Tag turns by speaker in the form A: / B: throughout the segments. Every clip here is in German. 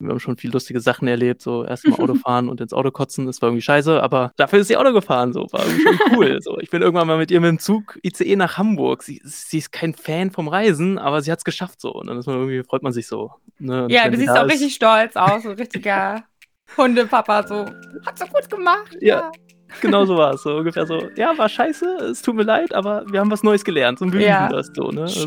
A: Wir haben schon viel lustige Sachen erlebt, so erstmal Auto fahren und ins Auto kotzen, das war irgendwie scheiße, aber dafür ist sie Auto gefahren, so, war irgendwie schon cool. so. Ich bin irgendwann mal mit ihr mit dem Zug ICE nach Hamburg. Sie, sie ist kein Fan vom Reisen, aber sie hat es geschafft so. Und dann ist man irgendwie, freut man sich so.
B: Ne? Ja, du siehst auch ist, richtig stolz aus, so richtiger Hundepapa, so, hat so gut gemacht.
A: ja. ja. Genau so war es. So ungefähr so, ja, war scheiße, es tut mir leid, aber wir haben was Neues gelernt. So wir ja. das so, ne?
B: Also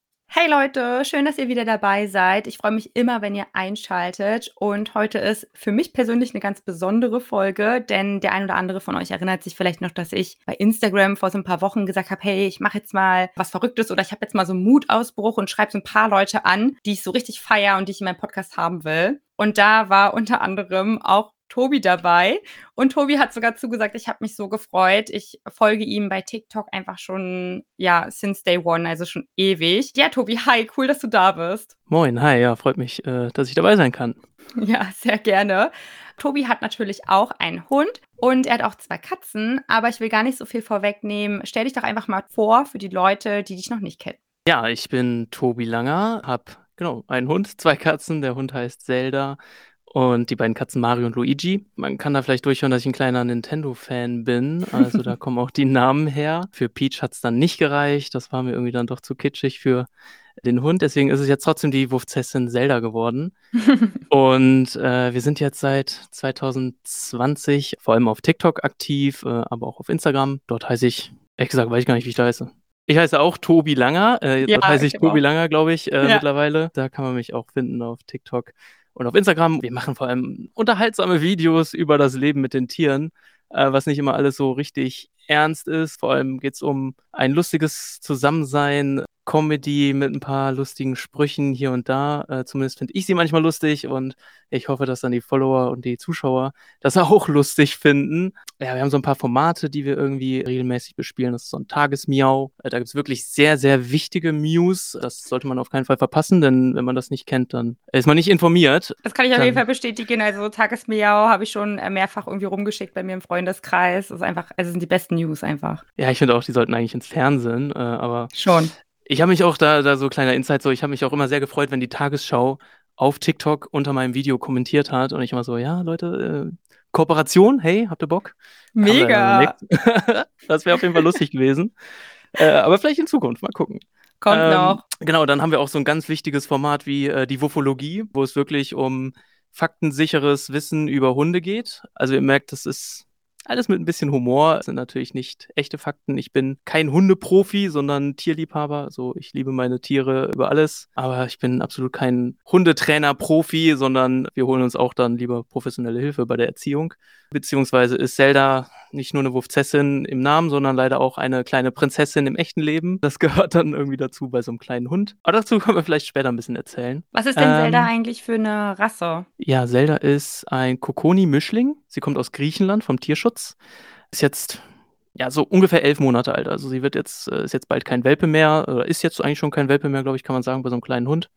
B: Hey Leute, schön, dass ihr wieder dabei seid. Ich freue mich immer, wenn ihr einschaltet. Und heute ist für mich persönlich eine ganz besondere Folge, denn der ein oder andere von euch erinnert sich vielleicht noch, dass ich bei Instagram vor so ein paar Wochen gesagt habe, hey, ich mache jetzt mal was Verrücktes oder ich habe jetzt mal so einen Mutausbruch und schreibe so ein paar Leute an, die ich so richtig feier und die ich in meinem Podcast haben will. Und da war unter anderem auch Tobi dabei. Und Tobi hat sogar zugesagt, ich habe mich so gefreut. Ich folge ihm bei TikTok einfach schon, ja, since day one, also schon ewig. Ja, Tobi, hi, cool, dass du da bist.
A: Moin, hi, ja, freut mich, äh, dass ich dabei sein kann.
B: Ja, sehr gerne. Tobi hat natürlich auch einen Hund und er hat auch zwei Katzen, aber ich will gar nicht so viel vorwegnehmen. Stell dich doch einfach mal vor für die Leute, die dich noch nicht kennen.
A: Ja, ich bin Tobi Langer, habe genau einen Hund, zwei Katzen. Der Hund heißt Zelda und die beiden Katzen Mario und Luigi. Man kann da vielleicht durchhören, dass ich ein kleiner Nintendo-Fan bin. Also da kommen auch die Namen her. Für Peach hat es dann nicht gereicht. Das war mir irgendwie dann doch zu kitschig für den Hund. Deswegen ist es jetzt trotzdem die Wurfzessin Zelda geworden. und äh, wir sind jetzt seit 2020 vor allem auf TikTok aktiv, äh, aber auch auf Instagram. Dort heiße ich, ehrlich gesagt, weiß ich gar nicht, wie ich da heiße. Ich heiße auch Tobi Langer. Äh, ja, dort heiße ich Tobi Langer, glaube ich, äh, ja. mittlerweile. Da kann man mich auch finden auf TikTok und auf Instagram. Wir machen vor allem unterhaltsame Videos über das Leben mit den Tieren, äh, was nicht immer alles so richtig ernst ist. Vor allem geht es um ein lustiges Zusammensein, Comedy mit ein paar lustigen Sprüchen hier und da. Äh, zumindest finde ich sie manchmal lustig und ich hoffe, dass dann die Follower und die Zuschauer das auch lustig finden. Ja, wir haben so ein paar Formate, die wir irgendwie regelmäßig bespielen. Das ist so ein Tagesmiau. Äh, da gibt es wirklich sehr, sehr wichtige News. Das sollte man auf keinen Fall verpassen, denn wenn man das nicht kennt, dann ist man nicht informiert.
B: Das kann ich auf jeden Fall bestätigen. Also Tagesmiau habe ich schon äh, mehrfach irgendwie rumgeschickt bei mir im Freundeskreis. Das ist einfach, also sind die besten News einfach.
A: Ja, ich finde auch, die sollten eigentlich ins Fernsehen, äh, aber.
B: Schon.
A: Ich habe mich auch da, da so kleiner Insight, so ich habe mich auch immer sehr gefreut, wenn die Tagesschau auf TikTok unter meinem Video kommentiert hat und ich immer so, ja, Leute, äh, Kooperation, hey, habt ihr Bock?
B: Mega.
A: das wäre auf jeden Fall lustig gewesen. Äh, aber vielleicht in Zukunft, mal gucken.
B: Kommt ähm, noch.
A: Genau, dann haben wir auch so ein ganz wichtiges Format wie äh, die Wuffologie, wo es wirklich um faktensicheres Wissen über Hunde geht. Also ihr merkt, das ist alles mit ein bisschen Humor. Das sind natürlich nicht echte Fakten. Ich bin kein Hundeprofi, sondern Tierliebhaber. So, ich liebe meine Tiere über alles. Aber ich bin absolut kein Hundetrainer-Profi, sondern wir holen uns auch dann lieber professionelle Hilfe bei der Erziehung. Beziehungsweise ist Zelda nicht nur eine Wurfzessin im Namen, sondern leider auch eine kleine Prinzessin im echten Leben. Das gehört dann irgendwie dazu bei so einem kleinen Hund. Aber dazu können wir vielleicht später ein bisschen erzählen.
B: Was ist denn ähm, Zelda eigentlich für eine Rasse?
A: Ja, Zelda ist ein Kokoni-Mischling. Sie kommt aus Griechenland vom Tierschutz. Ist jetzt ja, so ungefähr elf Monate alt. Also sie wird jetzt, äh, ist jetzt bald kein Welpe mehr, oder ist jetzt eigentlich schon kein Welpe mehr, glaube ich, kann man sagen, bei so einem kleinen Hund.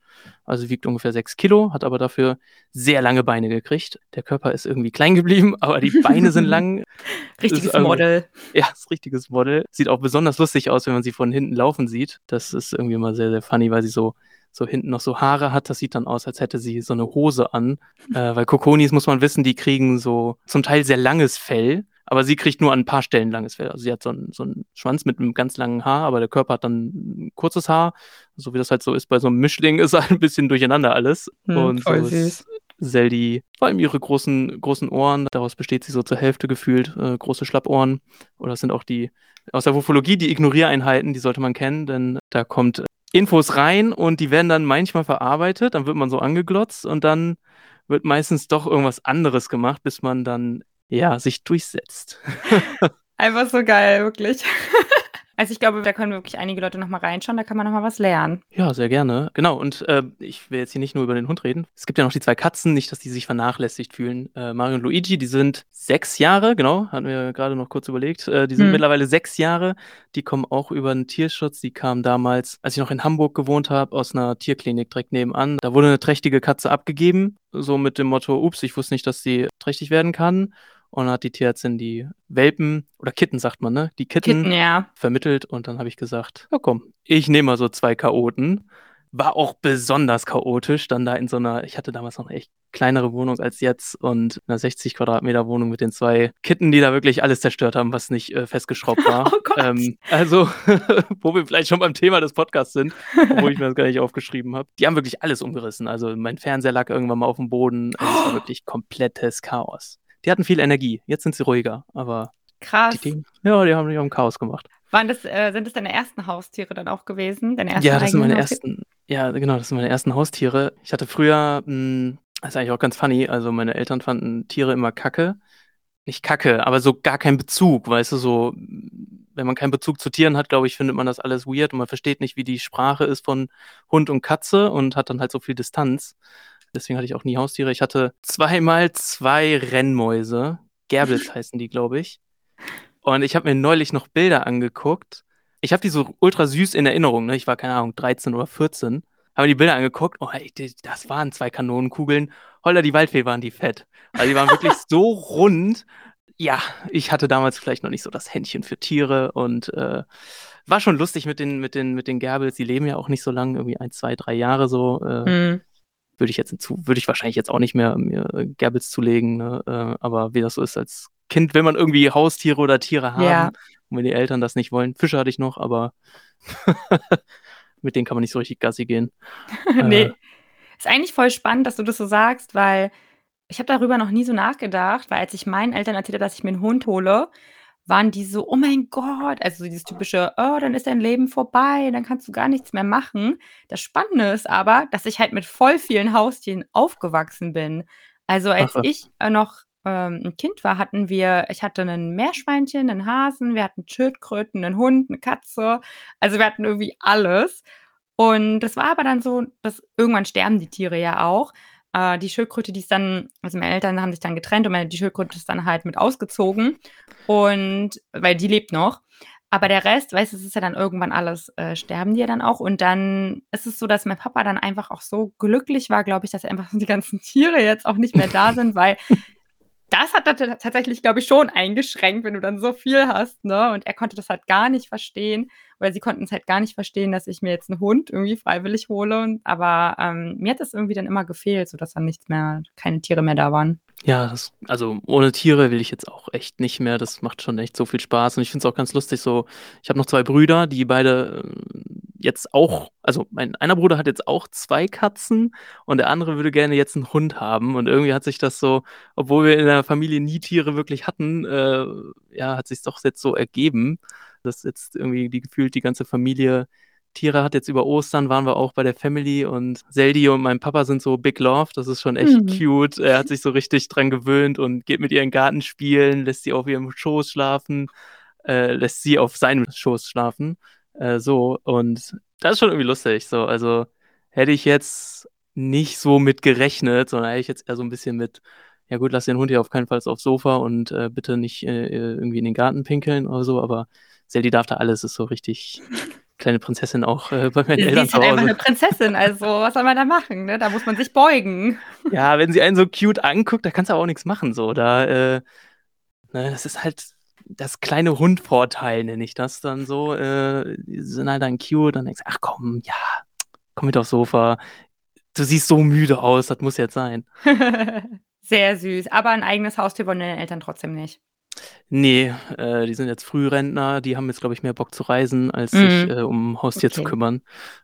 A: Also wiegt ungefähr sechs Kilo, hat aber dafür sehr lange Beine gekriegt. Der Körper ist irgendwie klein geblieben, aber die Beine sind lang.
B: richtiges ist, also, Model.
A: Ja, ist richtiges Model. Sieht auch besonders lustig aus, wenn man sie von hinten laufen sieht. Das ist irgendwie immer sehr, sehr funny, weil sie so so hinten noch so Haare hat. Das sieht dann aus, als hätte sie so eine Hose an. Äh, weil Kokonis, muss man wissen, die kriegen so zum Teil sehr langes Fell. Aber sie kriegt nur an ein paar Stellen langes Fell. Also sie hat so einen, so einen Schwanz mit einem ganz langen Haar, aber der Körper hat dann ein kurzes Haar. So wie das halt so ist bei so einem Mischling, ist halt ein bisschen durcheinander alles. Hm, und so ist Zeldi, vor allem ihre großen, großen Ohren, daraus besteht sie so zur Hälfte gefühlt, äh, große Schlappohren. Oder das sind auch die aus der Wofologie, die Ignoriereinheiten, die sollte man kennen, denn da kommt Infos rein und die werden dann manchmal verarbeitet, dann wird man so angeglotzt und dann wird meistens doch irgendwas anderes gemacht, bis man dann ja, sich durchsetzt.
B: Einfach so geil, wirklich. Also, ich glaube, da können wirklich einige Leute noch mal reinschauen, da kann man noch mal was lernen.
A: Ja, sehr gerne. Genau und, äh, ich will jetzt hier nicht nur über den Hund reden. Es gibt ja noch die 2 Katzen, nicht, dass die sich vernachlässigt fühlen. Äh, Mario und Luigi, die sind 6 Jahre, genau, hatten wir grade noch kurz überlegt. Äh, die sind
B: Mhm.
A: mittlerweile 6 Jahre. Die kommen auch über 'n Tierschutz. Die kamen damals, als ich noch in Hamburg gewohnt habe, aus 'ner Tierklinik direkt nebenan. Da wurde 'ne trächtige Katze abgegeben, so mit dem Motto: „Ups, ich wusste nicht, dass sie trächtig werden kann.“ Und hat die Tierärztin die Welpen oder Kitten sagt man, ne? Die Kitten
B: Kitten, ja.
A: vermittelt und dann habe ich gesagt: „Ja komm, ich nehme mal so 2 Chaoten.“ War auch besonders chaotisch, dann da in so 'ner ich hatte damals noch 'ne echt kleinere Wohnung als jetzt und 'ner 60 Quadratmeter Wohnung mit den 2 Kitten, die da wirklich alles zerstört haben, was nicht, äh, festgeschraubt war.
B: Oh Gott.
A: Ähm, also, wo wir vielleicht schon beim Thema des Podcasts sind, obwohl ich mir das gar nicht aufgeschrieben habe. Die haben wirklich alles umgerissen. Also, mein Fernseher lag irgendwann mal aufm Boden. Also, es war wirklich komplettes Chaos. Die hatten viel Energie. Jetzt sind sie ruhiger, aber die
B: Krass.
A: Ding ja, die haben die haben Chaos gemacht.
B: Waren das äh, sind das deine ersten Haustiere dann auch gewesen? Deine ersten
A: Ja, das sind meine
B: Haustiere?
A: ersten ja, genau, das sind meine ersten Haustiere. Ich hatte früher hm, das ist eigentlich auch ganz funny, also, meine Eltern fanden Tiere immer Kacke. Nicht Kacke, aber so gar keinen Bezug, weißt du, so wenn man keinen Bezug zu Tieren hat, glaube ich, findet man das alles weird und man versteht nicht, wie die Sprache ist von Hund und Katze und hat dann halt so viel Distanz. Deswegen hatte ich auch nie Haustiere. Ich hatte zweimal 2 Rennmäuse. Gerbils heißen die, glaube ich. Und ich habe mir neulich noch Bilder angeguckt. Ich habe die so ultra süß in Erinnerung, ne? Ich war, keine Ahnung, 13 oder 14. Habe mir die Bilder angeguckt. Oh, ey, das waren 2 Kanonenkugeln. Holla die Waldfee, waren die fett. Also, die waren wirklich so rund. Ja, ich hatte damals vielleicht noch nicht so das Händchen für Tiere und, äh, war schon lustig mit den mit den mit den Gerbils. Die leben ja auch nicht so lang, irgendwie 1, 2, 3 Jahre so. Äh,
B: Mhm.
A: Würde ich jetzt hinzu würde ich wahrscheinlich jetzt auch nicht mehr mir Gerbils zulegen, ne? Äh, aber wie das so ist als Kind will man irgendwie Haustiere oder Tiere haben.
B: Ja.
A: Und wenn die Eltern das nicht wollen Fische hatte ich noch, aber mit denen kann man nicht so richtig Gassi gehen.
B: Ne.
A: Äh
B: Ist eigentlich voll spannend, dass du das so sagst, weil ich habe darüber noch nie so nachgedacht, weil als ich meinen Eltern erzählt habe, dass ich mir 'n Hund hole, waren die so: „Oh mein Gott“, also, dieses typische: „Oh, dann ist dein Leben vorbei, dann kannst du gar nichts mehr machen.“ Das Spannende ist aber, dass ich halt mit voll vielen Haustieren aufgewachsen bin. Also, als
A: was.
B: ich, äh, noch, ähm, 'n Kind war, hatten wir ich hatte 'nen Meerschweinchen, 'nen Hasen, wir hatten Schildkröten, 'nen Hund, 'ne Katze. Also, wir hatten irgendwie alles. Und das war aber dann so, dass irgendwann sterben die Tiere ja auch. Äh, die Schildkröte, die ist dann also, meine Eltern haben sich dann getrennt und meine die Schildkröte ist dann halt mit ausgezogen und weil die lebt noch. Aber der Rest, weißt du, es ist ja dann irgendwann alles äh, sterben die ja dann auch. Und dann ist es so, dass mein Papa dann einfach auch so glücklich war, glaube ich, dass einfach die ganzen Tiere jetzt auch nicht mehr da sind, weil das hat tat tatsächlich, glaube ich, schon eingeschränkt, wenn du dann so viel hast, ne? Und er konnte das halt gar nicht verstehen oder sie konnten's halt gar nicht verstehen, dass ich mir jetzt 'n Hund irgendwie freiwillig hole und aber, ähm, mir hat das irgendwie dann immer gefehlt, sodass dann nichts mehr keine Tiere mehr da waren.
A: Ja, das also, ohne Tiere will ich jetzt auch echt nicht mehr. Das macht schon echt so viel Spaß und ich finde es auch ganz lustig so ich habe noch 2 Brüder, die beide, ähm, jetzt auch also, mein einer Bruder hat jetzt auch 2 Katzen und der andere würde gerne jetzt 'n Hund haben und irgendwie hat sich das so obwohl wir in der Familie nie Tiere wirklich hatten, äh, ja, hat sich's doch jetzt so ergeben, dass jetzt irgendwie die gefühlt die ganze Familie Tiere hat. Jetzt über Ostern waren wir auch bei der Family und Seldi und mein Papa sind so Big Love. Das ist schon echt
B: Mhm.
A: cute. Er hat sich so richtig dran gewöhnt und geht mit ihr in 'n Garten spielen, lässt sie auf ihrem Schoß schlafen, äh, lässt sie auf seinem Schoß schlafen, äh, so. Und das ist schon irgendwie lustig so. Also, hätte ich jetzt nicht so mit gerechnet, sondern hätte ich jetzt eher so 'n bisschen mit: „Ja gut, lass den Hund hier auf keinen Fall aufs Sofa und, äh, bitte nicht, äh, irgendwie in den Garten pinkeln“ oder so, aber Seldi darf da alles, ist so richtig kleine Prinzessin auch, äh, bei meinen
B: Sie
A: Eltern
B: ist
A: zu
B: halt einfach
A: Hause.
B: 'ne Prinzessin, also, was soll man da machen, ne? Da muss man sich beugen.
A: Ja, wenn sie einen so cute anguckt, da kannst du aber auch nix machen so. Da, äh ne, das ist halt das kleine Hund-Vorteil, nenne ich das dann so. Äh, die sind halt dann cute, dann denkst du: „Ach komm, ja, komm mit aufs Sofa. Du siehst so müde aus, das muss jetzt sein.“
B: Sehr süß, aber 'n eigenes Haustier wollen deine Eltern trotzdem nicht?
A: Ne, äh, die sind jetzt Frührentner, die haben jetzt, glaube ich, mehr Bock zu reisen, als sich,
B: Mhm.
A: äh, um Haustier zu
B: Okay.
A: kümmern.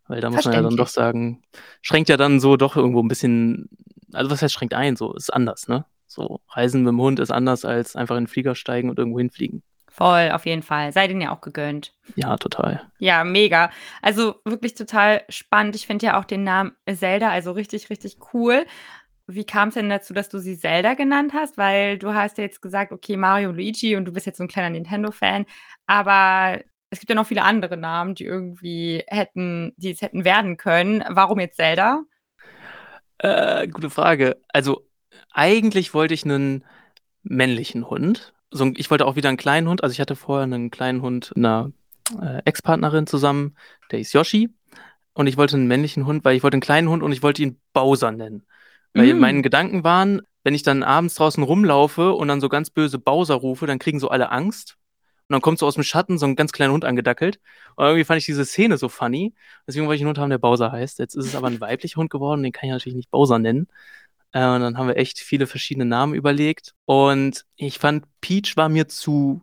A: Weil da muss man ja dann doch sagen schränkt ja dann so doch irgendwo 'n bisschen also, was heißt schränkt ein, so ist anders, ne? So, Reisen mit'm Hund ist anders als einfach in 'n Flieger steigen und irgendwo hinfliegen.
B: Voll, auf jeden Fall. Sei denen ja auch gegönnt.
A: Ja, total.
B: Ja, mega. Also, wirklich total spannend. Ich finde ja auch den Namen Zelda, also, richtig, richtig cool. Wie kam's denn dazu, dass du sie Zelda genannt hast? Weil du hast ja jetzt gesagt: „Okay, Mario und Luigi“ und du bist jetzt so 'n kleiner Nintendo-Fan, aber es gibt ja noch viele andere Namen, die irgendwie hätten die es hätten werden können. Warum jetzt Zelda?
A: Äh, gute Frage. Also, eigentlich wollte ich 'nen männlichen Hund. So ich wollte auch wieder 'n kleinen Hund. Also, ich hatte vorher 'nen kleinen Hund mit 'ner, äh, Ex-Partnerin zusammen, der hieß Yoshi. Und ich wollte 'n männlichen Hund, weil ich wollte 'n kleinen Hund und ich wollte ihn Bowser nennen. Weil meine
B: Hm.
A: Gedanken waren, wenn ich dann abends draußen rumlaufe und dann so ganz böse Bowser rufe, dann kriegen so alle Angst. Und dann kommt so aus'm Schatten so 'n ganz kleiner Hund angedackelt. Und irgendwie fand ich diese Szene so funny. Deswegen wollte ich 'n Hund haben, der Bowser heißt. Jetzt ist es aber 'n weiblicher Hund geworden, den kann ich natürlich nicht Bowser nennen. Äh, und dann haben wir echt viele verschiedene Namen überlegt. Und ich fand, Peach war mir zu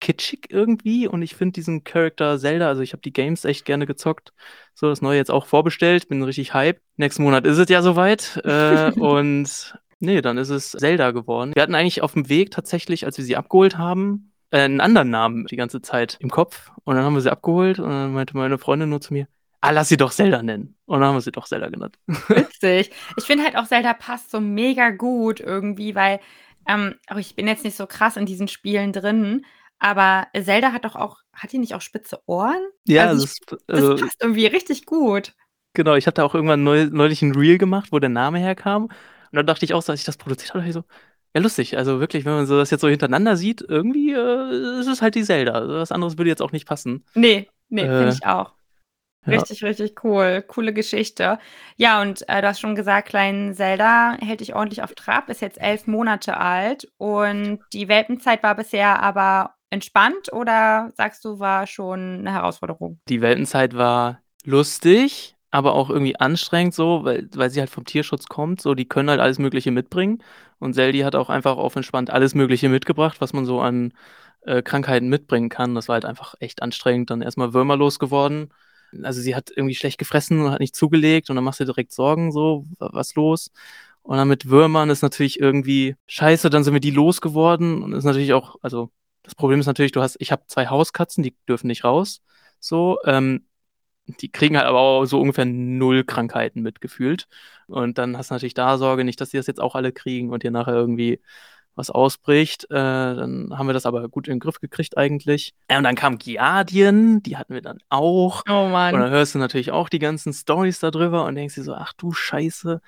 A: kitschig irgendwie und ich finde diesen Charakter Zelda also, ich habe die Games echt gerne gezockt. So, das Neue jetzt auch vorbestellt, bin richtig hyped. Nächsten Monat ist es ja so weit. Äh, und ne, dann ist es Zelda geworden. Wir hatten eigentlich auf'm Weg tatsächlich, als wir sie abgeholt haben, äh, 'n anderen Namen die ganze Zeit im Kopf. Und dann haben wir sie abgeholt und dann meinte meine Freundin nur zu mir: „Ah, lass sie doch Zelda nennen.“ Und dann haben wir sie doch Zelda genannt.
B: Witzig. Ich finde halt auch Zelda passt so mega gut irgendwie, weil, ähm aber ich bin jetzt nicht so krass in diesen Spielen drin, aber Zelda hat doch auch hat die nicht auch spitze Ohren?
A: Ja,
B: Also, ich
A: das
B: finde, das
A: also
B: passt irgendwie richtig gut.
A: Genau, ich hatte auch irgendwann neu neulich 'n Reel gemacht, wo der Name herkam. Und dann dachte ich auch so, als ich das produziert habe, ich so: „Ja, lustig.“ Also, wirklich, wenn man so das jetzt so hintereinander sieht, irgendwie, äh, ist es halt die Zelda. Was anderes würde jetzt auch nicht passen.
B: Ne, ne, finde
A: Äh
B: ich auch.
A: Ja.
B: Richtig, richtig cool. Coole Geschichte. Ja, und, äh, du hast schon gesagt, klein Zelda hält dich ordentlich auf Trab, ist jetzt 11 Monate alt und die Welpenzeit war bisher aber entspannt oder sagst du, war schon 'ne Herausforderung?
A: Die Welpenzeit war lustig, aber auch irgendwie anstrengend so, weil weil sie halt vom Tierschutz kommt, so. Die können halt alles Mögliche mitbringen. Und Zeldi hat auch einfach auf entspannt alles Mögliche mitgebracht, was man so an, äh, Krankheiten mitbringen kann. Das war halt einfach echt anstrengend. Dann erst mal Würmer losgeworden. Also, sie hat irgendwie schlecht gefressen und hat nicht zugelegt und dann machst du dir direkt Sorgen so: „W was los?“ Und dann mit Würmern ist natürlich irgendwie scheiße, dann sind wir die losgeworden und ist natürlich auch also, das Problem ist natürlich, du hast ich habe 2 Hauskatzen, die dürfen nicht raus, so. Ähm, die kriegen halt aber auch so ungefähr 0 Krankheiten mit gefühlt. Und dann hast du natürlich da Sorge, nicht, dass die das jetzt auch alle kriegen und dir nachher irgendwie was ausbricht. Äh, dann haben wir das aber gut in 'n Griff gekriegt eigentlich. Ja, und dann kam Giardien, die hatten wir dann auch.
B: Oh
A: Und dann
B: Mann.
A: hörst du natürlich auch die ganzen Storys da drüber und denkst dir so: „Ach du Scheiße.“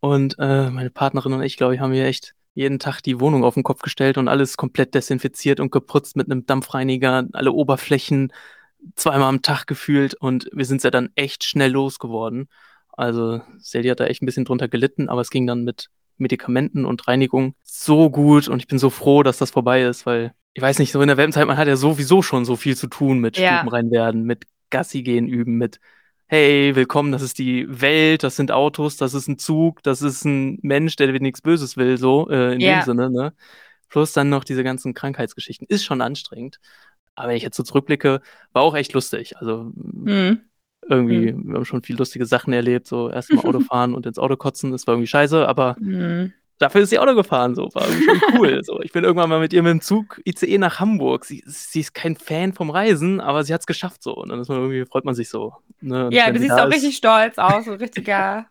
A: Und, äh, meine Partnerin und ich, glaube ich, haben hier echt jeden Tag die Wohnung auf 'n Kopf gestellt und alles komplett desinfiziert und geputzt mit 'nem Dampfreiniger, alle Oberflächen zweimal am Tag gefühlt und wir sind sie dann echt schnell losgeworden. Also, Zeldi hat da echt 'n bisschen drunter gelitten, aber es ging dann mit Medikamenten und Reinigung so gut und ich bin so froh, dass das vorbei ist, weil ich weiß nicht, so in der Welpenzeit, man hat ja sowieso schon so viel zu tun mit
B: Ja.
A: Stubenrein werden, mit Gassi gehen üben, mit: „Hey, willkommen, das ist die Welt, das sind Autos, das ist 'n Zug, das ist 'n Mensch, der dir nix Böses will“, so, äh, in dem
B: Ja.
A: Sinne, ne? Plus dann noch diese ganzen Krankheitsgeschichten. Ist schon anstrengend. Aber wenn ich jetzt so zurückblicke, war auch echt lustig. Also, hm,
B: Mhm.
A: Irgendwie
B: Mhm.
A: wir haben schon viel lustige Sachen erlebt, so erst mal Auto fahren und ins Auto kotzen, das war irgendwie scheiße, aber
B: Mhm.
A: dafür ist sie Auto gefahren so, war irgendwie schon cool, so. Ich bin irgendwann mal mit ihr mit'm Zug ICE nach Hamburg. Sie sie ist kein Fan vom Reisen, aber sie hat's geschafft so. Und dann ist man irgendwie freut man sich so, ne?
B: Ja, du
A: sie
B: siehst auch
A: ist
B: richtig stolz aus, so richtiger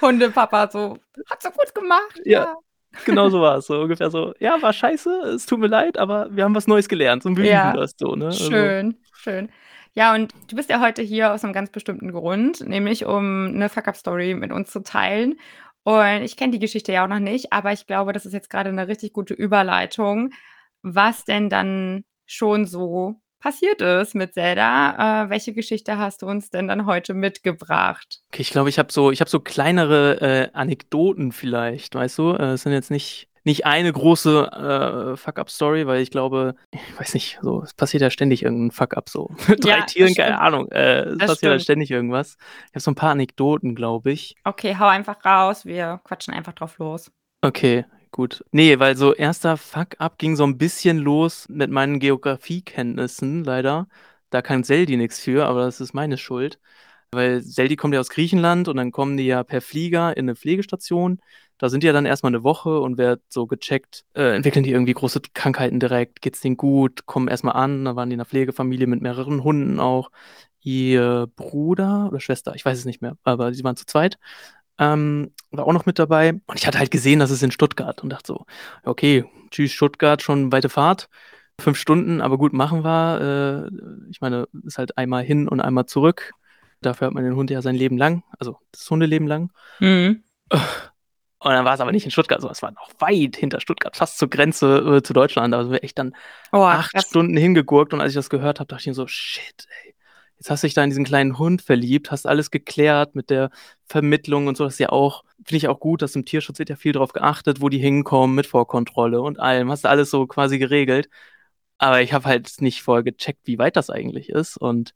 B: Hundepapa, so: „Hat sie gut gemacht,
A: Ja,
B: ja.“
A: genau so war's. So ungefähr so: „Ja, war scheiße, es tut mir leid, aber wir haben was Neues gelernt und wir
B: Ja,
A: das“, so, ne? Also
B: schön, schön. Ja, und du bist ja heute hier aus 'nem ganz bestimmten Grund, nämlich um 'ne Fuck-up-Story mit uns zu teilen. Und ich kenne die Geschichte ja auch noch nicht, aber ich glaube, das ist jetzt grade 'ne richtig gute Überleitung, was denn dann schon so passiert ist mit Zelda. Äh, welche Geschichte hast du uns denn dann heute mitgebracht?
A: Okay, ich glaube, ich habe so ich habe so kleinere, äh, Anekdoten vielleicht, weißt du? Äh, es sind jetzt nicht nicht eine große, äh, Fuck-up-Story, weil ich glaube ich weiß nicht, so, es passiert ja ständig irgend 'n Fuck-up so. Mit 3
B: Ja,
A: Tieren, keine. Ahnung. Äh, es
B: Das
A: passiert halt
B: stimmt.
A: ständig irgendwas. Ich habe so 'n paar Anekdoten, glaube ich.
B: Okay, hau einfach raus. Wir quatschen einfach drauf los.
A: Okay, gut. Ne, weil so 1. Fuck-up ging so 'n bisschen los mit meinen Geografiekenntnissen leider. Da kann Zeldi nix für, aber das ist meine Schuld. Weil Zeldi kommt ja aus Griechenland und dann kommen die ja per Flieger in 'ne Pflegestation. Da sind die ja dann erst mal 'ne Woche und wird so gecheckt, äh, entwickeln die irgendwie große Krankheiten direkt? Geht's denen gut? Kommen erst mal an, dann waren die in 'ner Pflegefamilie mit mehreren Hunden auch. Ihr Bruder oder Schwester, ich weiß es nicht mehr, aber sie waren zu zweit, ähm, war auch noch mit dabei. Und ich hatte halt gesehen, das ist in Stuttgart und dachte so: „Okay, tschüss Stuttgart, schon weite Fahrt.“ 5 Stunden, aber gut, machen wir. Äh, ich meine, ist halt einmal hin und einmal zurück. Dafür hat man den Hund ja sein Leben lang, also das Hundeleben lang.
B: Mhm.
A: Und dann war es aber nicht in Stuttgart, sondern es war noch weit hinter Stuttgart, fast zur Grenze äh, zu Deutschland. Also wir echt dann
B: Oh,
A: acht
B: krass.
A: Stunden hingegurkt und als ich das gehört habe, dachte ich mir so, shit, ey. Jetzt hast du dich da in diesen kleinen Hund verliebt, hast alles geklärt mit der Vermittlung und so. Das ist ja auch, finde ich auch gut, dass im Tierschutz wird ja viel drauf geachtet, wo die hinkommen, mit Vorkontrolle und allem. Hast du alles so quasi geregelt. Aber ich habe halt nicht vorher gecheckt, wie weit das eigentlich ist. Und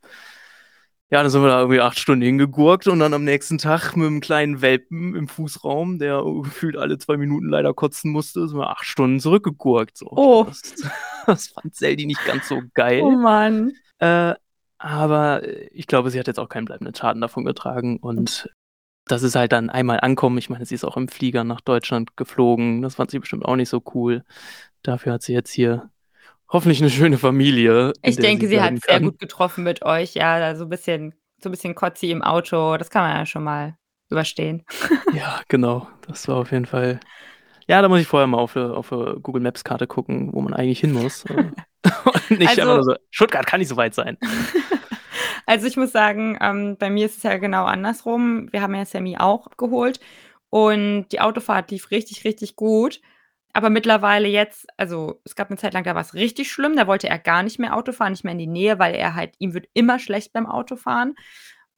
A: ja, dann sind wir da irgendwie acht Stunden hingegurkt und dann am nächsten Tag mit einem kleinen Welpen im Fußraum, der gefühlt alle zwei Minuten leider kotzen musste, sind wir acht Stunden zurückgegurkt. So.
B: Oh.
A: Das, das fand Seldi nicht ganz so geil.
B: Oh Mann.
A: Äh, aber ich glaube, sie hat jetzt auch keinen bleibenden Schaden davon getragen. Und das ist halt dann einmal ankommen. Ich meine, sie ist auch im Flieger nach Deutschland geflogen. Das fand sie bestimmt auch nicht so cool. Dafür hat sie jetzt hier hoffentlich eine schöne Familie.
B: Ich denke, sie
A: bleiben
B: hat sehr gut getroffen mit euch. Ja, da so ein bisschen, so ein bisschen Kotzi im Auto. Das kann man ja schon mal überstehen.
A: Ja, genau. Das war auf jeden Fall. Ja, da muss ich vorher mal auf eine, auf Google Maps Karte gucken, wo man eigentlich hin muss. Und nicht
B: Also-
A: einfach nur so, Stuttgart kann nicht so weit sein.
B: Also ich muss sagen, ähm, bei mir ist es ja genau andersrum. Wir haben ja Sammy auch abgeholt und die Autofahrt lief richtig, richtig gut. Aber mittlerweile jetzt, also es gab eine Zeit lang, da war es richtig schlimm. Da wollte er gar nicht mehr Auto fahren, nicht mehr in die Nähe, weil er halt, ihm wird immer schlecht beim Autofahren.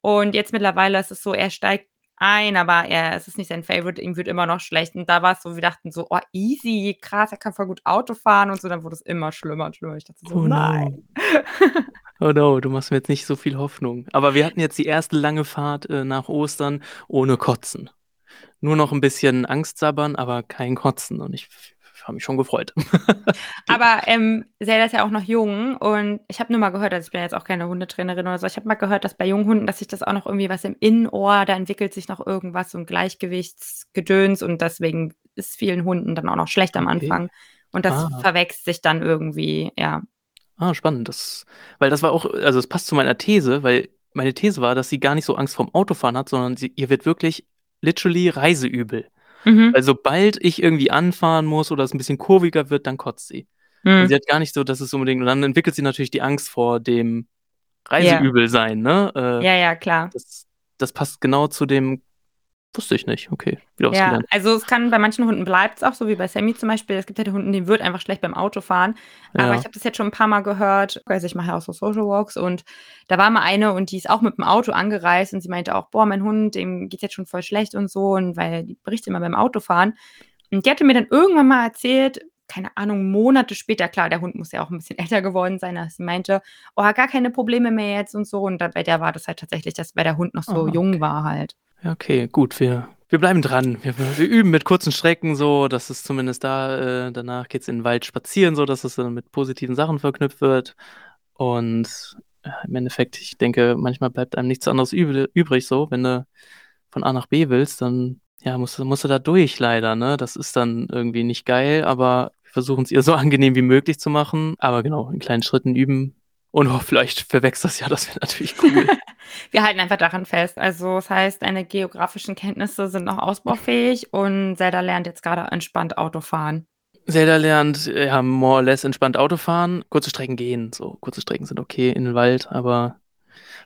B: Und jetzt mittlerweile ist es so, er steigt ein, aber er, es ist nicht sein Favorite, ihm wird immer noch schlecht. Und da war es so, wir dachten so, oh, easy, krass, er kann voll gut Auto fahren und so. Dann wurde es immer schlimmer und schlimmer. Ich dachte so,
A: Oh
B: nein.
A: no. Oh no, du machst mir jetzt nicht so viel Hoffnung. Aber wir hatten jetzt die erste lange Fahrt äh, nach Ostern ohne Kotzen. Nur noch ein bisschen Angst sabbern, aber kein Kotzen. Und ich habe mich schon gefreut.
B: Aber ähm, Zelda ist ja auch noch jung und ich habe nur mal gehört, also ich bin jetzt auch keine Hundetrainerin oder so, ich habe mal gehört, dass bei jungen Hunden, dass sich das auch noch irgendwie was im Innenohr, da entwickelt sich noch irgendwas, so ein Gleichgewichtsgedöns und deswegen ist vielen Hunden dann auch noch schlecht am
A: Okay.
B: Anfang. Und das
A: Ah.
B: verwechselt sich dann irgendwie, ja.
A: Ah, spannend. Das, weil das war auch, also es passt zu meiner These, weil meine These war, dass sie gar nicht so Angst vorm Autofahren hat, sondern sie, ihr wird wirklich literally reiseübel.
B: Mhm.
A: Weil sobald ich irgendwie anfahren muss oder es ein bisschen kurviger wird, dann kotzt sie. Und
B: Mhm.
A: sie hat gar nicht so, dass es unbedingt, und dann entwickelt sie natürlich die Angst vor dem Reiseübel sein, ne? Äh,
B: Ja, ja, klar.
A: das, das passt genau zu dem, wusste ich nicht, okay, wieder was
B: Ja,
A: gelernt.
B: also es kann bei manchen Hunden bleibt es auch so wie bei Sammy zum Beispiel. Es gibt halt Hunden, denen wird einfach schlecht beim Autofahren. Aber
A: Ja.
B: ich habe das jetzt schon ein paar Mal gehört. Also ich mache ja auch so Social Walks und da war mal eine und die ist auch mit dem Auto angereist und sie meinte auch, boah, mein Hund, dem geht jetzt schon voll schlecht und so und weil die berichtet immer beim Autofahren. Und die hatte mir dann irgendwann mal erzählt, keine Ahnung, Monate später, klar, der Hund muss ja auch ein bisschen älter geworden sein, dass sie meinte, oh, gar keine Probleme mehr jetzt und so. Und bei der war das halt tatsächlich, dass weil der Hund noch so
A: Ah,
B: jung war halt.
A: Ja, okay, gut, wir, wir bleiben dran. Wir, wir üben mit kurzen Strecken so, dass es zumindest da, äh, danach geht's in den Wald spazieren, so dass es dann mit positiven Sachen verknüpft wird. Und äh, im Endeffekt, ich denke, manchmal bleibt einem nichts anderes übel, übrig, so, wenn du von A nach B willst, dann ja, musst, musst du da durch leider, ne? Das ist dann irgendwie nicht geil, aber wir versuchen es ihr so angenehm wie möglich zu machen. Aber genau, in kleinen Schritten üben. Und oh, vielleicht verwächst das ja, das wäre natürlich cool.
B: Wir halten einfach daran fest. Also, das heißt, deine geografischen Kenntnisse sind noch ausbaufähig und Zelda lernt jetzt gerade entspannt Auto fahren.
A: Zelda lernt äh, ja more or less entspannt Auto fahren, kurze Strecken gehen. So, kurze Strecken sind okay in den Wald, aber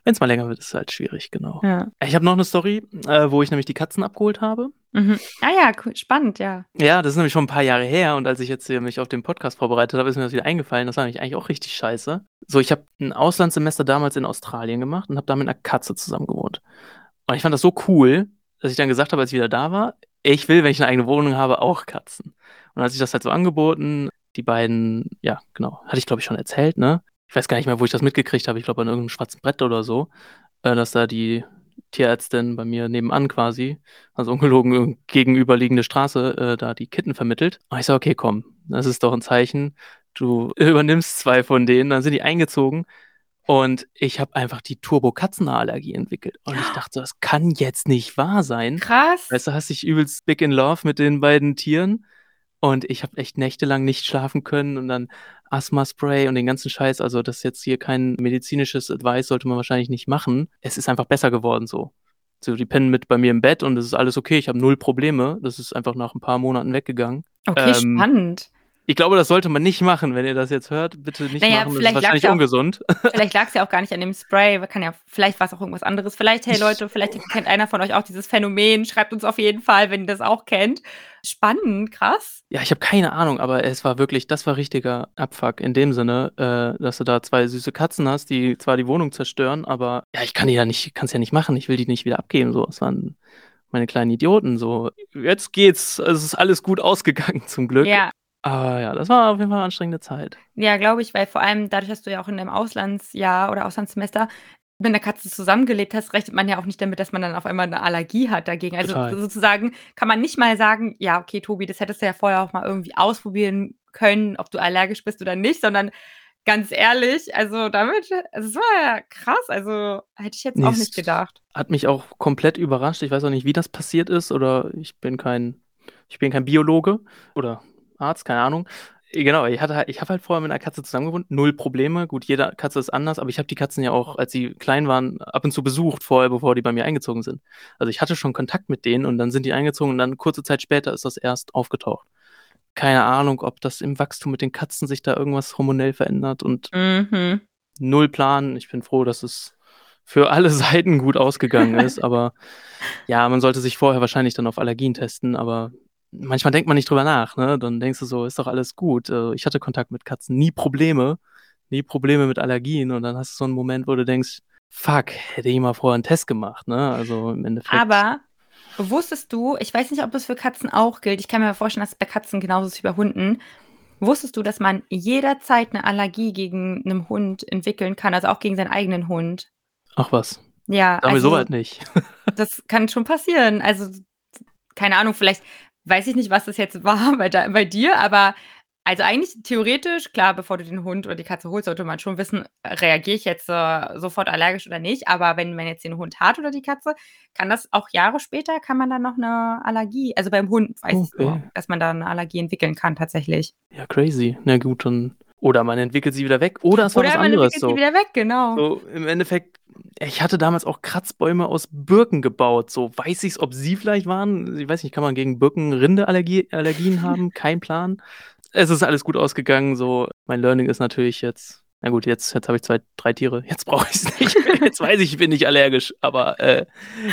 A: wenn es mal länger wird, ist es halt schwierig, genau.
B: Ja.
A: Ich habe noch eine Story, äh, wo ich nämlich die Katzen abgeholt habe.
B: Mhm. Ah ja, cool. spannend, ja.
A: Ja, das ist nämlich schon ein paar Jahre her und als ich jetzt hier mich auf den Podcast vorbereitet habe, ist mir das wieder eingefallen. Das war nämlich eigentlich auch richtig scheiße. So, ich habe ein Auslandssemester damals in Australien gemacht und habe da mit einer Katze zusammen gewohnt. Und ich fand das so cool, dass ich dann gesagt habe, als ich wieder da war, ich will, wenn ich eine eigene Wohnung habe, auch Katzen. Und als ich das halt so angeboten, die beiden, ja, genau, hatte ich glaube ich schon erzählt, ne? Ich weiß gar nicht mehr, wo ich das mitgekriegt habe. Ich glaube an irgendeinem schwarzen Brett oder so, äh, dass da die Tierärztin bei mir nebenan quasi, also ungelogen irg- gegenüberliegende Straße, äh, da die Kitten vermittelt. Und ich so, okay, komm, das ist doch ein Zeichen. Du übernimmst zwei von denen, dann sind die eingezogen. Und ich habe einfach die Turbo-Katzenallergie entwickelt. Und ich dachte, das kann jetzt nicht wahr sein.
B: Krass.
A: Weißt du, hast dich übelst big in love mit den beiden Tieren. Und ich habe echt nächtelang nicht schlafen können und dann Asthma-Spray und den ganzen Scheiß. Also, das ist jetzt hier kein medizinisches Advice, sollte man wahrscheinlich nicht machen. Es ist einfach besser geworden so. So, die pennen mit bei mir im Bett und es ist alles okay. Ich habe null Probleme. Das ist einfach nach ein paar Monaten weggegangen.
B: Okay,
A: ähm,
B: spannend.
A: Ich glaube, das sollte man nicht machen, wenn ihr das jetzt hört. Bitte nicht
B: Naja,
A: machen, das ist wahrscheinlich
B: auch-
A: ungesund.
B: Vielleicht lag es ja auch gar nicht an dem Spray, kann ja, vielleicht war es auch irgendwas anderes. Vielleicht, hey Leute, vielleicht kennt einer von euch auch dieses Phänomen. Schreibt uns auf jeden Fall, wenn ihr das auch kennt. Spannend, krass.
A: Ja, ich habe keine Ahnung, aber es war wirklich, das war richtiger Abfuck in dem Sinne, äh, dass du da zwei süße Katzen hast, die zwar die Wohnung zerstören, aber ja, ich kann die ja nicht, kann es ja nicht machen. Ich will die nicht wieder abgeben. So, es waren meine kleinen Idioten. So, jetzt geht's. Es ist alles gut ausgegangen zum Glück.
B: Ja,
A: Aber ja, das war auf jeden Fall eine anstrengende Zeit.
B: ja, glaube ich, weil vor allem dadurch, dass du ja auch in deinem Auslandsjahr oder Auslandssemester mit einer Katze zusammengelebt hast, rechnet man ja auch nicht damit, dass man dann auf einmal eine Allergie hat dagegen. Also
A: Total.
B: sozusagen kann man nicht mal sagen, ja, okay, Tobi, das hättest du ja vorher auch mal irgendwie ausprobieren können, ob du allergisch bist oder nicht, sondern ganz ehrlich, also damit, also es war ja krass, also hätte ich jetzt
A: Nee,
B: auch
A: es-
B: nicht gedacht.
A: Hat mich auch komplett überrascht. Ich weiß auch nicht, wie das passiert ist oder ich bin kein, ich bin kein Biologe oder Arzt, keine Ahnung. Eh, Genau, ich hatte ich habe halt vorher mit einer Katze zusammengewohnt, null Probleme. Gut, jede Katze ist anders, aber ich habe die Katzen ja auch, als sie klein waren, ab und zu besucht vorher, bevor die bei mir eingezogen sind. Also ich hatte schon Kontakt mit denen und dann sind die eingezogen und dann kurze Zeit später ist das erst aufgetaucht. Keine Ahnung, ob das im Wachstum mit den Katzen sich da irgendwas hormonell verändert und
B: Mhm.
A: null Plan. Ich bin froh, dass es für alle Seiten gut ausgegangen ist, aber ja, man sollte sich vorher wahrscheinlich dann auf Allergien testen, aber manchmal denkt man nicht drüber nach, ne? Dann denkst du so, ist doch alles gut. Äh, Ich hatte Kontakt mit Katzen, nie Probleme, nie Probleme mit Allergien und dann hast du so einen Moment, wo du denkst, fuck, hätte ich mal vorher einen Test gemacht, ne? Also im Endeffekt.
B: Aber wusstest du, ich weiß nicht, ob es für Katzen auch gilt, ich kann mir vorstellen, dass es bei Katzen genauso ist wie bei Hunden. Wusstest du, dass man jederzeit eine Allergie gegen einen Hund entwickeln kann, also auch gegen seinen eigenen Hund?
A: Ach was,
B: Ja,
A: wir
B: also
A: soweit nicht.
B: das kann schon passieren. Also keine Ahnung, vielleicht weiß ich nicht, was das jetzt war bei, da, bei dir, aber also eigentlich theoretisch, klar, bevor du den Hund oder die Katze holst, sollte man schon wissen, reagiere ich jetzt äh, sofort allergisch oder nicht. Aber wenn man jetzt den Hund hat oder die Katze, kann das auch Jahre später, kann man dann noch eine Allergie, also beim Hund weiß ich
A: Okay.
B: nur, dass man da eine Allergie entwickeln kann tatsächlich.
A: Ja, crazy. Na gut, dann. Oder man entwickelt sie wieder weg. Oder es war
B: Oder
A: was
B: man
A: anderes.
B: entwickelt
A: So.
B: sie wieder weg, genau.
A: So, im Endeffekt, ich hatte damals auch Kratzbäume aus Birken gebaut. So, weiß ich ob sie vielleicht waren? Ich weiß nicht, kann man gegen Birken Rindeallergien Allergien haben? Kein Plan. Es ist alles gut ausgegangen. So, mein Learning ist natürlich jetzt, na gut, jetzt, jetzt habe ich zwei, drei Tiere. Jetzt brauche ich es nicht. Jetzt weiß ich, ich bin nicht allergisch. Aber äh,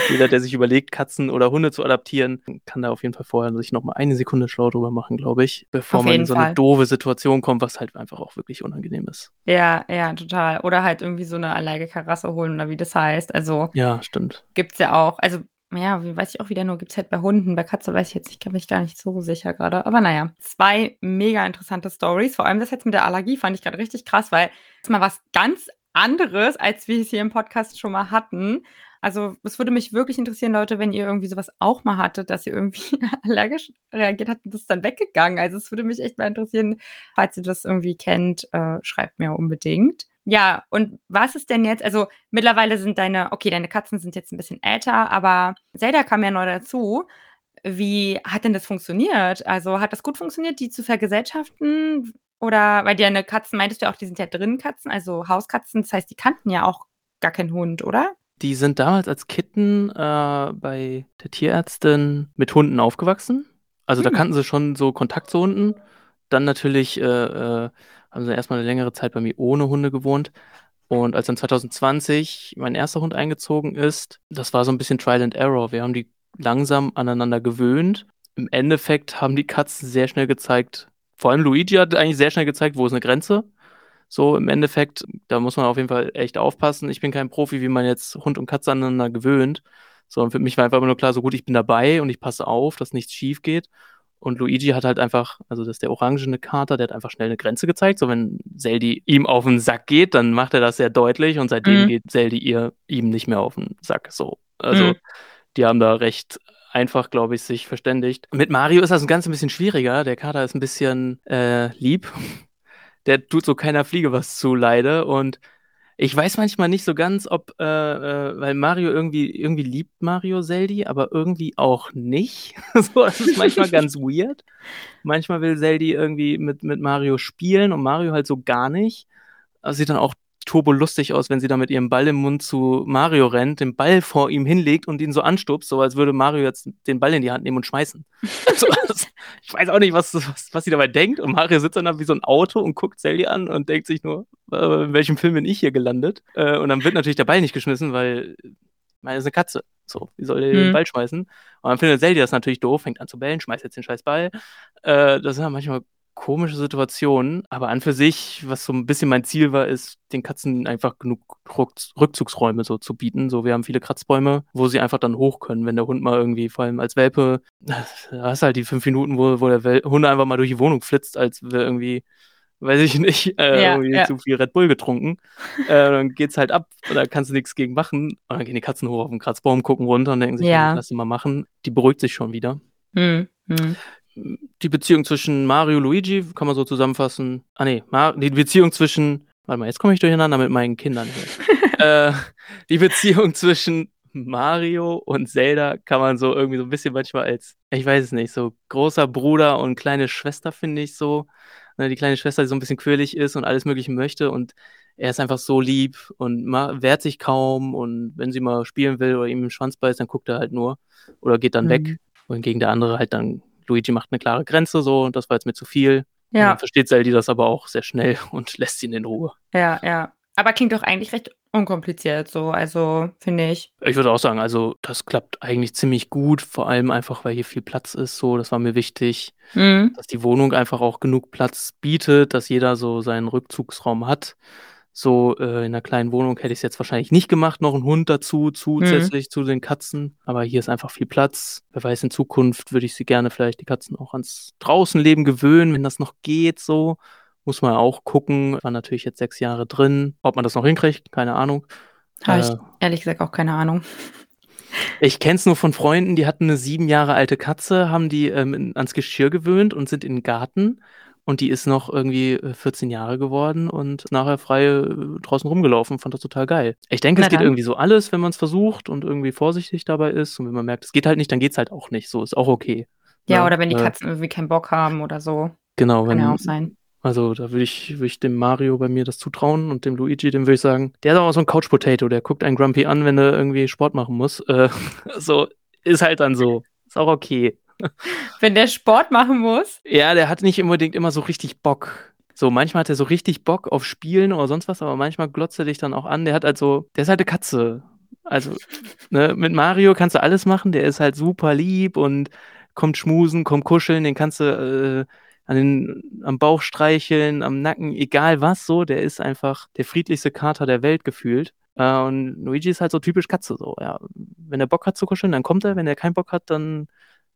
A: jeder, der sich überlegt, Katzen oder Hunde zu adaptieren, kann da auf jeden Fall vorher sich noch mal eine Sekunde schlau drüber machen, glaube ich, bevor
B: Auf
A: man in so
B: Fall.
A: eine doofe Situation kommt, was halt einfach auch wirklich unangenehm ist.
B: Ja, ja, total. Oder halt irgendwie so eine Allergikerrasse holen oder wie das heißt. Also
A: Ja, stimmt.
B: Gibt's ja auch. Also, ja, wie weiß ich auch wieder nur, gibt's halt bei Hunden, bei Katze weiß ich jetzt nicht, bin ich gar nicht so sicher gerade. Aber naja, zwei mega interessante Stories. Vor allem das jetzt mit der Allergie fand ich gerade richtig krass, weil ist mal was ganz anderes, als wir es hier im Podcast schon mal hatten. Also, es würde mich wirklich interessieren, Leute, wenn ihr irgendwie sowas auch mal hattet, dass ihr irgendwie allergisch reagiert habt und das ist dann weggegangen. Also, es würde mich echt mal interessieren, falls ihr das irgendwie kennt, äh, schreibt mir unbedingt. Ja, und was ist denn jetzt, also mittlerweile sind deine, okay, deine Katzen sind jetzt ein bisschen älter, aber Zelda kam ja neu dazu. Wie hat denn das funktioniert? Also hat das gut funktioniert, die zu vergesellschaften? Oder, weil deine Katzen, meintest du auch, die sind ja drinnen Katzen, also Hauskatzen, das heißt, die kannten ja auch gar keinen Hund, oder?
A: Die sind damals als Kitten äh, bei der Tierärztin mit Hunden aufgewachsen. Also da
B: Hm.
A: kannten sie schon so Kontakt zu Hunden. Dann natürlich äh, äh, sie erstmal eine längere Zeit bei mir ohne Hunde gewohnt. Und als dann 2020 mein erster Hund eingezogen ist, das war so ein bisschen Trial and Error. Wir haben die langsam aneinander gewöhnt. Im Endeffekt haben die Katzen sehr schnell gezeigt, vor allem Luigi hat eigentlich sehr schnell gezeigt, wo ist eine Grenze. So im Endeffekt, da muss man auf jeden Fall echt aufpassen. Ich bin kein Profi, wie man jetzt Hund und Katze aneinander gewöhnt. Sondern für mich war einfach immer nur klar, so gut, ich bin dabei und ich passe auf, dass nichts schief geht. Und Luigi hat halt einfach, also das ist der orangene Kater, der hat einfach schnell eine Grenze gezeigt. So, wenn Zeldi ihm auf den Sack geht, dann macht er das sehr deutlich und seitdem
B: Mhm.
A: geht Zeldi ihr ihm nicht mehr auf den Sack. So. Also,
B: Mhm.
A: die haben da recht einfach, glaube ich, sich verständigt. Mit Mario ist das ein ganz bisschen schwieriger. Der Kater ist ein bisschen äh, lieb. Der tut so keiner Fliege was zu, leider. Und ich weiß manchmal nicht so ganz, ob, äh, äh, weil Mario irgendwie, irgendwie liebt Mario Zeldi, aber irgendwie auch nicht. so, das ist manchmal ganz weird. Manchmal will Zeldi irgendwie mit, mit Mario spielen und Mario halt so gar nicht. Also sieht dann auch turbo lustig aus, wenn sie da mit ihrem Ball im Mund zu Mario rennt, den Ball vor ihm hinlegt und ihn so anstupst, so als würde Mario jetzt den Ball in die Hand nehmen und schmeißen. so, also, ich weiß auch nicht, was, was, was sie dabei denkt. Und Mario sitzt dann da wie so ein Auto und guckt Sally an und denkt sich nur, äh, in welchem Film bin ich hier gelandet? Äh, und dann wird natürlich der Ball nicht geschmissen, weil meine ist eine Katze. So, wie soll der den
B: Mhm.
A: Ball schmeißen? Und dann findet Zelda das natürlich doof, fängt an zu bellen, schmeißt jetzt den scheiß Ball. Äh, das sind ja manchmal komische Situationen, aber an für sich, was so ein bisschen mein Ziel war, ist, den Katzen einfach genug Rückz- Rückzugsräume so zu bieten. So, wir haben viele Kratzbäume, wo sie einfach dann hoch können, wenn der Hund mal irgendwie, vor allem als Welpe, hast halt die fünf Minuten, wo, wo der Wel Hund einfach mal durch die Wohnung flitzt, als wäre irgendwie, weiß ich nicht, äh,
B: Ja,
A: irgendwie
B: ja.
A: zu viel Red Bull getrunken. äh, dann geht's halt ab da kannst du nichts gegen machen. Und dann gehen die Katzen hoch auf den Kratzbaum, gucken runter und denken sich,
B: Ja.
A: ja. lass sie mal machen. Die beruhigt sich schon wieder.
B: Hm, hm.
A: Die Beziehung zwischen Mario und Luigi kann man so zusammenfassen. Ah nee, Mar die Beziehung zwischen, warte mal, jetzt komme ich durcheinander mit meinen Kindern äh, die Beziehung zwischen Mario und Zelda kann man so irgendwie so ein bisschen manchmal als, ich weiß es nicht, so großer Bruder und kleine Schwester finde ich so. Ne, die kleine Schwester, die so ein bisschen quirlig ist und alles Mögliche möchte und er ist einfach so lieb und wehrt sich kaum und wenn sie mal spielen will oder ihm im Schwanz beißt, dann guckt er halt nur oder geht dann
B: Mhm.
A: weg. Wohingegen der andere halt dann, Luigi macht eine klare Grenze so und das war jetzt mir zu viel.
B: Ja,
A: dann versteht Zelda das aber auch sehr schnell und lässt ihn in Ruhe.
B: ja, ja. Aber klingt doch eigentlich recht unkompliziert so, also finde ich.
A: Ich würde auch sagen, also das klappt eigentlich ziemlich gut, vor allem einfach, weil hier viel Platz ist. So, das war mir wichtig,
B: Hm.
A: dass die Wohnung einfach auch genug Platz bietet, dass jeder so seinen Rückzugsraum hat. So äh, in einer kleinen Wohnung hätte ich es jetzt wahrscheinlich nicht gemacht, noch einen Hund dazu, zusätzlich zu den Katzen. Aber hier ist einfach viel Platz. Wer weiß, in Zukunft würde ich sie gerne vielleicht die Katzen auch ans Draußenleben gewöhnen, wenn das noch geht. So muss man auch gucken. War natürlich jetzt sechs Jahre drin. Ob man das noch hinkriegt, keine Ahnung.
B: Habe ich
A: Äh,
B: ehrlich gesagt auch keine Ahnung.
A: Ich kenne es nur von Freunden, die hatten eine sieben Jahre alte Katze, haben die ähm, ans Geschirr gewöhnt und sind in den Garten. Und die ist noch irgendwie äh, 14 Jahre geworden und nachher frei äh, draußen rumgelaufen. Fand das total geil. Ich denke,
B: Na
A: es geht
B: dann.
A: irgendwie so alles, wenn man es versucht und irgendwie vorsichtig dabei ist. Und wenn man merkt, es geht halt nicht, dann geht es halt auch nicht. So ist auch okay.
B: Ja,
A: Ne?
B: oder wenn die
A: Äh,
B: Katzen irgendwie keinen Bock haben oder so.
A: Genau,
B: Kann ja
A: wenn,
B: auch sein.
A: also da würde ich, würd ich dem Mario bei mir das zutrauen und dem Luigi, dem würde ich sagen, der ist auch so ein Couch Potato, der guckt einen Grumpy an, wenn er irgendwie Sport machen muss. Äh, so, ist halt dann so. Ist auch okay.
B: Wenn der Sport machen muss.
A: Ja, der hat nicht unbedingt immer so richtig Bock. So, manchmal hat er so richtig Bock auf Spielen oder sonst was, aber manchmal glotzt er dich dann auch an. Der hat halt so, der ist halt eine Katze. Also, ne, mit Mario kannst du alles machen, der ist halt super lieb und kommt schmusen, kommt kuscheln, den kannst du äh, an den, am Bauch streicheln, am Nacken, egal was, so, der ist einfach der friedlichste Kater der Welt gefühlt. Äh, und Luigi ist halt so typisch Katze, so, ja. Wenn er Bock hat zu kuscheln, dann kommt er, wenn er keinen Bock hat, dann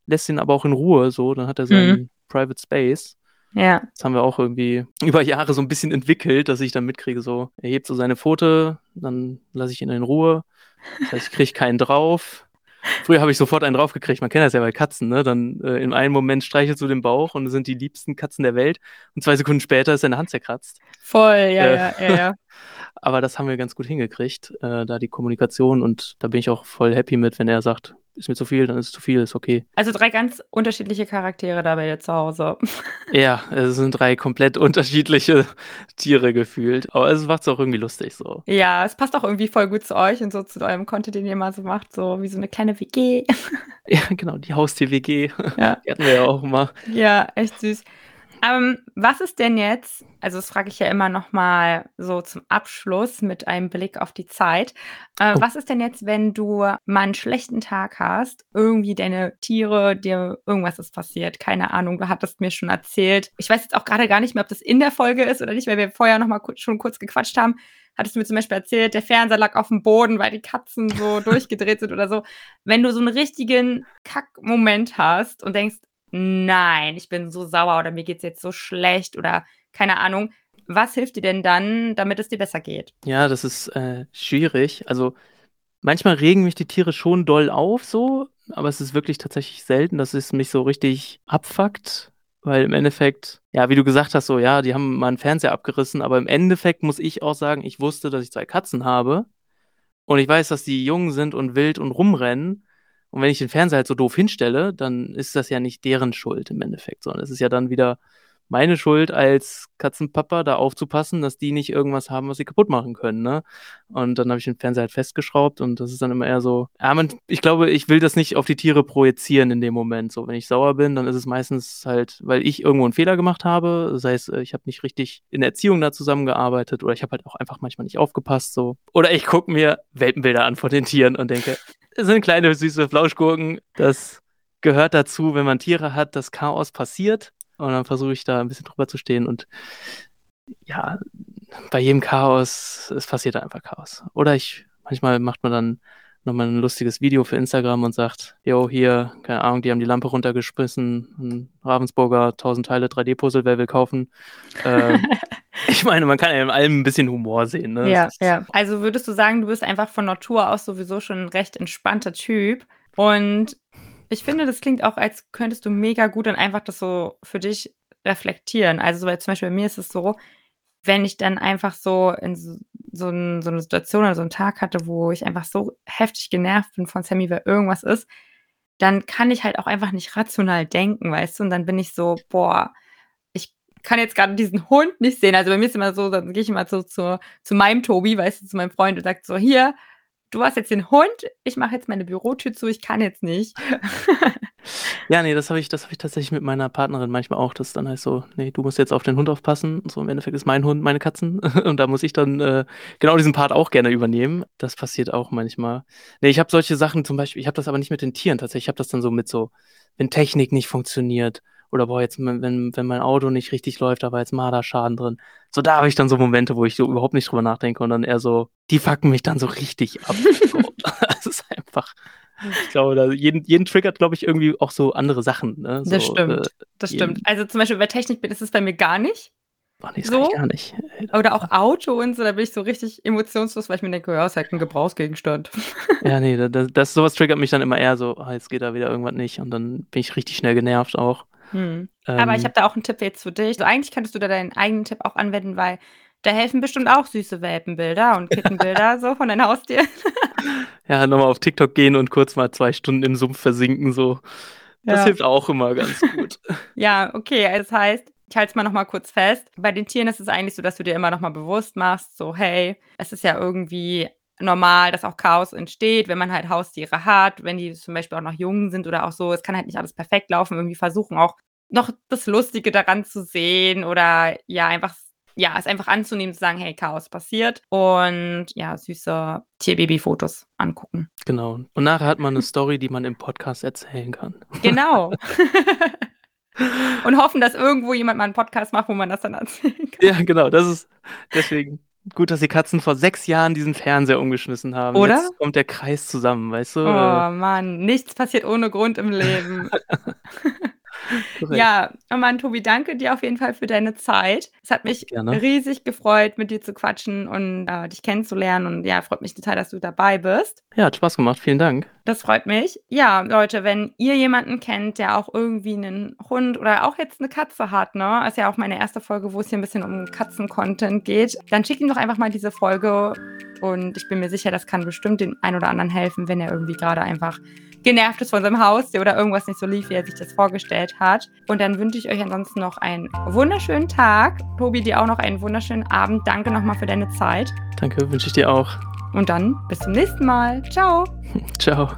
A: lässt ihn aber auch in Ruhe, so, dann hat er seinen Private Space.
B: Ja.
A: Das haben wir auch irgendwie über Jahre so ein bisschen entwickelt, dass ich dann mitkriege, so, er hebt so seine Pfote, dann lasse ich ihn in Ruhe. Das heißt, ich kriege keinen drauf. Früher habe ich sofort einen draufgekriegt. Man kennt das ja bei Katzen, ne? Dann äh, in einem Moment streichelst du den Bauch und es sind die liebsten Katzen der Welt. Und zwei Sekunden später ist deine Hand zerkratzt.
B: Voll, ja,
A: Äh.
B: ja, ja, ja.
A: Aber das haben wir ganz gut hingekriegt, äh, da die Kommunikation. Und da bin ich auch voll happy mit, wenn er sagt, ist mir zu viel, dann ist es zu viel, ist okay.
B: Also drei ganz unterschiedliche Charaktere da bei dir zu Hause.
A: Ja, es sind drei komplett unterschiedliche Tiere gefühlt. Aber es macht es auch irgendwie lustig so.
B: Ja, es passt auch irgendwie voll gut zu euch und so zu eurem Content, den ihr mal so macht, so wie so eine kleine WG.
A: Ja, genau, die Haustier-WG.
B: Ja.
A: Die hatten wir ja auch mal.
B: Ja, echt süß. Ähm, was ist denn jetzt, also das frage ich ja immer noch mal so zum Abschluss mit einem Blick auf die Zeit. Äh,
A: Oh.
B: Was ist denn jetzt, wenn du mal einen schlechten Tag hast, irgendwie deine Tiere, dir irgendwas ist passiert, keine Ahnung, du hattest mir schon erzählt. Ich weiß jetzt auch gerade gar nicht mehr, ob das in der Folge ist oder nicht, weil wir vorher noch mal ku- schon kurz gequatscht haben. Hattest du mir zum Beispiel erzählt, der Fernseher lag auf dem Boden, weil die Katzen so durchgedreht sind oder so. Wenn du so einen richtigen Kack-Moment hast und denkst, nein, ich bin so sauer oder mir geht's jetzt so schlecht oder keine Ahnung. Was hilft dir denn dann, damit es dir besser geht?
A: Ja, das ist äh, schwierig. Also manchmal regen mich die Tiere schon doll auf, so, aber es ist wirklich tatsächlich selten, dass es mich so richtig abfuckt. Weil im Endeffekt, ja, wie du gesagt hast, so, ja, die haben mal einen Fernseher abgerissen, aber im Endeffekt muss ich auch sagen, ich wusste, dass ich zwei Katzen habe und ich weiß, dass die jung sind und wild und rumrennen. Und wenn ich den Fernseher halt so doof hinstelle, dann ist das ja nicht deren Schuld im Endeffekt, sondern es ist ja dann wieder meine Schuld als Katzenpapa, da aufzupassen, dass die nicht irgendwas haben, was sie kaputt machen können, ne? Und dann habe ich den Fernseher halt festgeschraubt und das ist dann immer eher so, ja, man, ich glaube, ich will das nicht auf die Tiere projizieren in dem Moment. So, wenn ich sauer bin, dann ist es meistens halt, weil ich irgendwo einen Fehler gemacht habe. Das heißt, äh, ich habe nicht richtig in der Erziehung da zusammengearbeitet oder ich habe halt auch einfach manchmal nicht aufgepasst. So. Oder ich gucke mir Welpenbilder an von den Tieren und denke, es sind kleine süße Flauschgurken. Das gehört dazu, wenn man Tiere hat, dass Chaos passiert. Und dann versuche ich da ein bisschen drüber zu stehen und ja, bei jedem Chaos, es passiert einfach Chaos. Oder ich, manchmal macht man dann nochmal ein lustiges Video für Instagram und sagt, yo, hier, keine Ahnung, die haben die Lampe runtergeschmissen, ein Ravensburger 1000 Teile 3D-Puzzle, wer will kaufen? äh, ich meine, man kann ja in allem ein bisschen Humor sehen. Ne?
B: Ja, ja. Also würdest du sagen, du bist einfach von Natur aus sowieso schon ein recht entspannter Typ und ich finde, das klingt auch, als könntest du mega gut dann einfach das so für dich reflektieren. Also, weil zum Beispiel bei mir ist es so, wenn ich dann einfach so in so, so, ein, so eine Situation oder so einen Tag hatte, wo ich einfach so heftig genervt bin von Sammy, weil irgendwas ist, dann kann ich halt auch einfach nicht rational denken, weißt du? Und dann bin ich so, boah, ich kann jetzt gerade diesen Hund nicht sehen. Also bei mir ist immer so, dann gehe ich immer so zu, zu meinem Tobi, weißt du, zu meinem Freund und sage so, hier, du hast jetzt den Hund, ich mache jetzt meine Bürotür zu, ich kann jetzt nicht.
A: Ja, nee, das habe ich das habe ich tatsächlich mit meiner Partnerin manchmal auch, dass dann heißt so: „Ne, du musst jetzt auf den Hund aufpassen.“ So im Endeffekt ist mein Hund meine Katzen und da muss ich dann, äh, genau diesen Part auch gerne übernehmen. Das passiert auch manchmal. Ne, ich habe solche Sachen zum Beispiel ich habe das aber nicht mit den Tieren tatsächlich. Ich habe das dann so mit so wenn Technik nicht funktioniert oder boah, jetzt wenn wenn mein Auto nicht richtig läuft, da war jetzt Marderschaden drin. So, da habe ich dann so Momente, wo ich so überhaupt nicht drüber nachdenke und dann eher so die fucken mich dann so richtig ab. Das ist einfach ich glaube, da jeden, jeden triggert, glaube ich, irgendwie auch so andere Sachen. Ne? So,
B: das stimmt. Äh, das stimmt. Also zum Beispiel bei Technik ist es bei mir gar nicht.
A: Oh, nee, das so. gar nicht.
B: Oder auch Auto und so, da bin ich so richtig emotionslos, weil ich mir denke, ja, ist halt ein Gebrauchsgegenstand.
A: Ja, nee, das, das, sowas triggert mich dann immer eher so, oh, jetzt geht da wieder irgendwas nicht und dann bin ich richtig schnell genervt auch.
B: Hm. Ähm, Aber ich habe da auch einen Tipp jetzt für dich. So, eigentlich könntest du da deinen eigenen Tipp auch anwenden, weil da helfen bestimmt auch süße Welpenbilder und Kittenbilder so von deinem Haustier.
A: Ja, nochmal auf TikTok gehen und kurz mal zwei Stunden im Sumpf versinken, so. Das ja. hilft auch immer ganz gut.
B: ja, okay. Also das heißt, ich halte es mal nochmal kurz fest. Bei den Tieren ist es eigentlich so, dass du dir immer nochmal bewusst machst, so, hey, es ist ja irgendwie normal, dass auch Chaos entsteht, wenn man halt Haustiere hat, wenn die zum Beispiel auch noch jung sind oder auch so. Es kann halt nicht alles perfekt laufen. Irgendwie versuchen auch noch das Lustige daran zu sehen oder ja, einfach ja, es einfach anzunehmen, zu sagen, hey, Chaos passiert und ja, süße Tierbaby-Fotos angucken.
A: Genau. Und nachher hat man eine Story, die man im Podcast erzählen kann.
B: Genau. und hoffen, dass irgendwo jemand mal einen Podcast macht, wo man das dann erzählen kann.
A: Ja, genau. Das ist deswegen gut, dass die Katzen vor sechs Jahren diesen Fernseher umgeschmissen haben.
B: Oder?
A: Jetzt kommt der Kreis zusammen, weißt du?
B: Oh Mann, nichts passiert ohne Grund im Leben. Ja, oh Mann, Tobi, danke dir auf jeden Fall für deine Zeit. Es hat mich Gerne. riesig gefreut, mit dir zu quatschen und äh, dich kennenzulernen. Und ja, freut mich total, dass du dabei bist.
A: Ja, hat Spaß gemacht. Vielen Dank.
B: Das freut mich. Ja, Leute, wenn ihr jemanden kennt, der auch irgendwie einen Hund oder auch jetzt eine Katze hat, ne, ist ja auch meine erste Folge, wo es hier ein bisschen um Katzen-Content geht, dann schickt ihm doch einfach mal diese Folge. Und ich bin mir sicher, das kann bestimmt dem einen oder anderen helfen, wenn er irgendwie gerade einfach genervt ist von seinem Haus oder irgendwas nicht so lief, wie er sich das vorgestellt hat. Und dann wünsche ich euch ansonsten noch einen wunderschönen Tag. Tobi, dir auch noch einen wunderschönen Abend. Danke nochmal für deine Zeit.
A: Danke, wünsche ich dir auch.
B: Und dann bis zum nächsten Mal. Ciao.
A: Ciao.